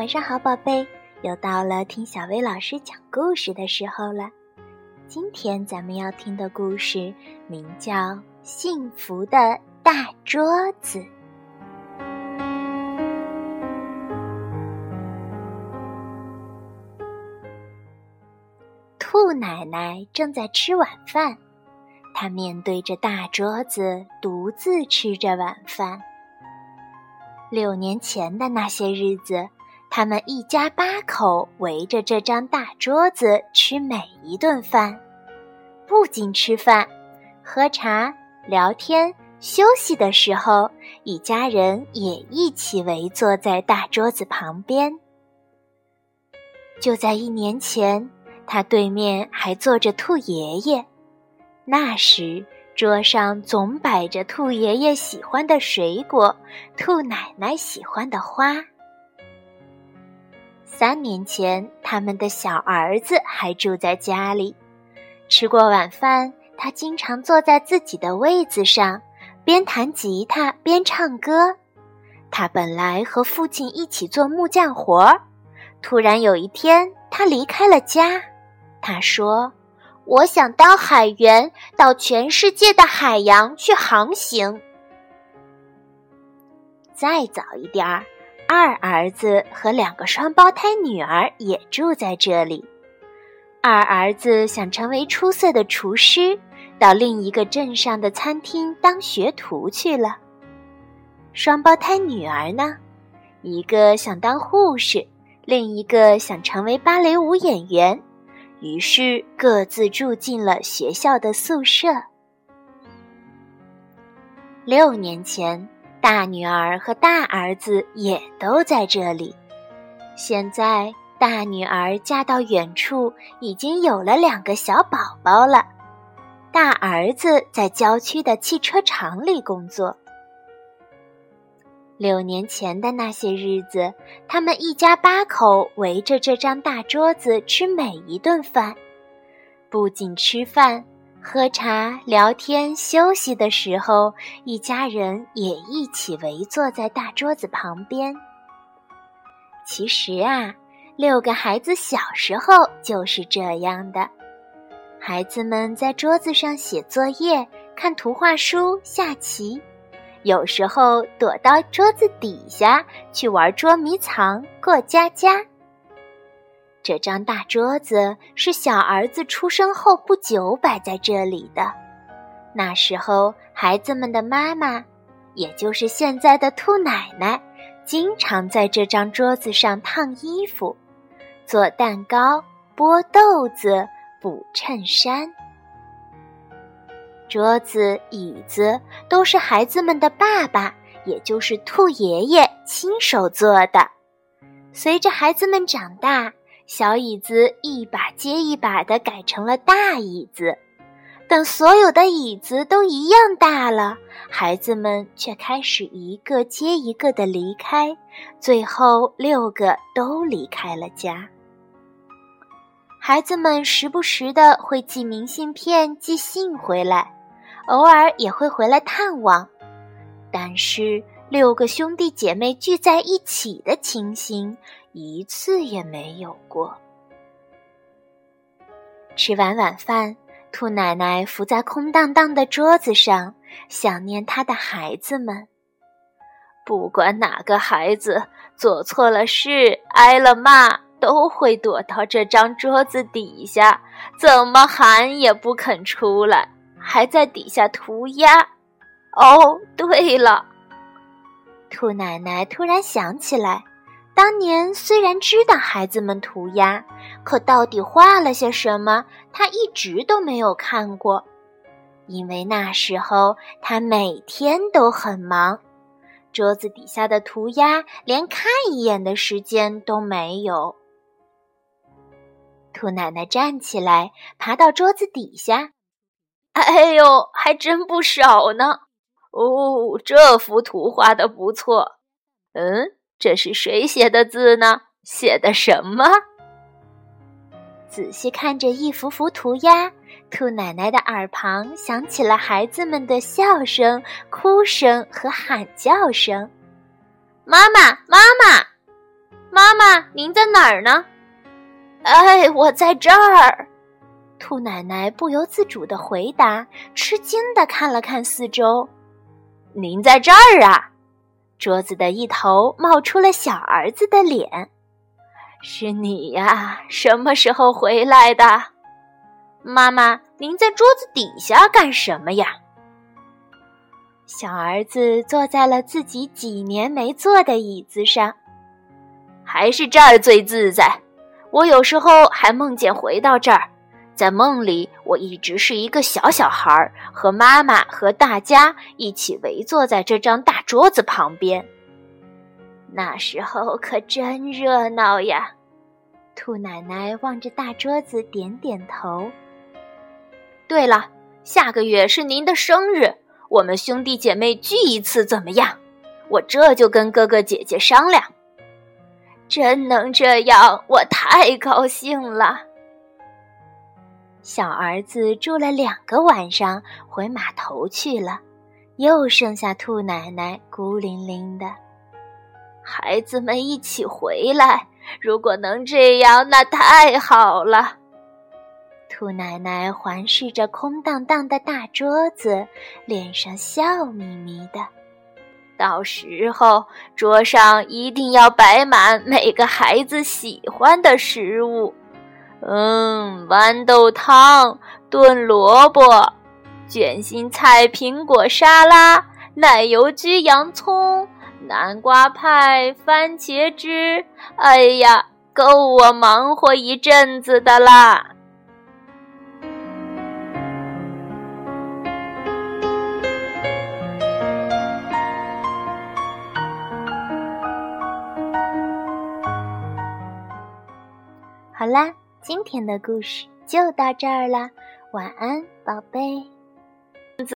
晚上好，宝贝，又到了听小薇老师讲故事的时候了。今天咱们要听的故事名叫《幸福的大桌子》。兔奶奶正在吃晚饭，她面对着大桌子，独自吃着晚饭。六年前的那些日子，他们一家八口围着这张大桌子吃每一顿饭，不仅吃饭、喝茶、聊天、休息的时候，一家人也一起围坐在大桌子旁边。就在一年前，他对面还坐着兔爷爷，那时。桌上总摆着兔爷爷喜欢的水果，兔奶奶喜欢的花。三年前，他们的小儿子还住在家里。吃过晚饭，他经常坐在自己的位子上，边弹吉他边唱歌。他本来和父亲一起做木匠活儿，突然有一天，他离开了家。他说。我想当海员，到全世界的海洋去航行。再早一点儿，二儿子和两个双胞胎女儿也住在这里。二儿子想成为出色的厨师，到另一个镇上的餐厅当学徒去了。双胞胎女儿呢，一个想当护士，另一个想成为芭蕾舞演员。于是各自住进了学校的宿舍。六年前，大女儿和大儿子也都在这里。现在，大女儿嫁到远处，已经有了两个小宝宝了。大儿子在郊区的汽车厂里工作。六年前的那些日子，他们一家八口围着这张大桌子吃每一顿饭。不仅吃饭、喝茶、聊天、休息的时候，一家人也一起围坐在大桌子旁边。其实啊，六个孩子小时候就是这样的。孩子们在桌子上写作业、看图画书、下棋。有时候躲到桌子底下去玩捉迷藏、过家家。这张大桌子是小儿子出生后不久摆在这里的。那时候，孩子们的妈妈，也就是现在的兔奶奶，经常在这张桌子上烫衣服、做蛋糕、剥豆子、补衬衫。桌子、椅子都是孩子们的爸爸，也就是兔爷爷亲手做的。随着孩子们长大，小椅子一把接一把的改成了大椅子。等所有的椅子都一样大了，孩子们却开始一个接一个的离开，最后六个都离开了家。孩子们时不时的会寄明信片、寄信回来。偶尔也会回来探望，但是六个兄弟姐妹聚在一起的情形一次也没有过。吃完晚饭，兔奶奶伏在空荡荡的桌子上，想念她的孩子们。不管哪个孩子做错了事，挨了骂，都会躲到这张桌子底下，怎么喊也不肯出来。还在底下涂鸦。哦，对了，兔奶奶突然想起来，当年虽然知道孩子们涂鸦，可到底画了些什么，他一直都没有看过，因为那时候他每天都很忙，桌子底下的涂鸦连看一眼的时间都没有。兔奶奶站起来，爬到桌子底下。哎呦，还真不少呢！哦，这幅图画的不错。嗯，这是谁写的字呢？写的什么？仔细看着一幅幅涂鸦，兔奶奶的耳旁响起了孩子们的笑声、哭声和喊叫声。妈妈，妈妈！妈妈，您在哪儿呢？”“哎，我在这儿。”兔奶奶不由自主的回答，吃惊的看了看四周。“您在这儿啊？”桌子的一头冒出了小儿子的脸。“是你呀？什么时候回来的？”“妈妈，您在桌子底下干什么呀？”小儿子坐在了自己几年没坐的椅子上。还是这儿最自在。我有时候还梦见回到这儿，在梦里我一直是一个小小孩儿，和妈妈和大家一起围坐在这张大桌子旁边。那时候可真热闹呀！兔奶奶望着大桌子点点头。对了，下个月是您的生日，我们兄弟姐妹聚一次怎么样？我这就跟哥哥姐姐商量。真能这样，我太高兴了。小儿子住了两个晚上，回码头去了，又剩下兔奶奶孤零零的。孩子们一起回来，如果能这样，那太好了。兔奶奶环视着空荡荡的大桌子，脸上笑眯眯的。到时候，桌上一定要摆满每个孩子喜欢的食物，嗯，豌豆汤、炖萝卜、卷心菜、苹果沙拉、奶油焗洋葱、南瓜派、番茄汁。哎呀，够我忙活一阵子的啦！好啦，今天的故事就到这儿了，晚安，宝贝。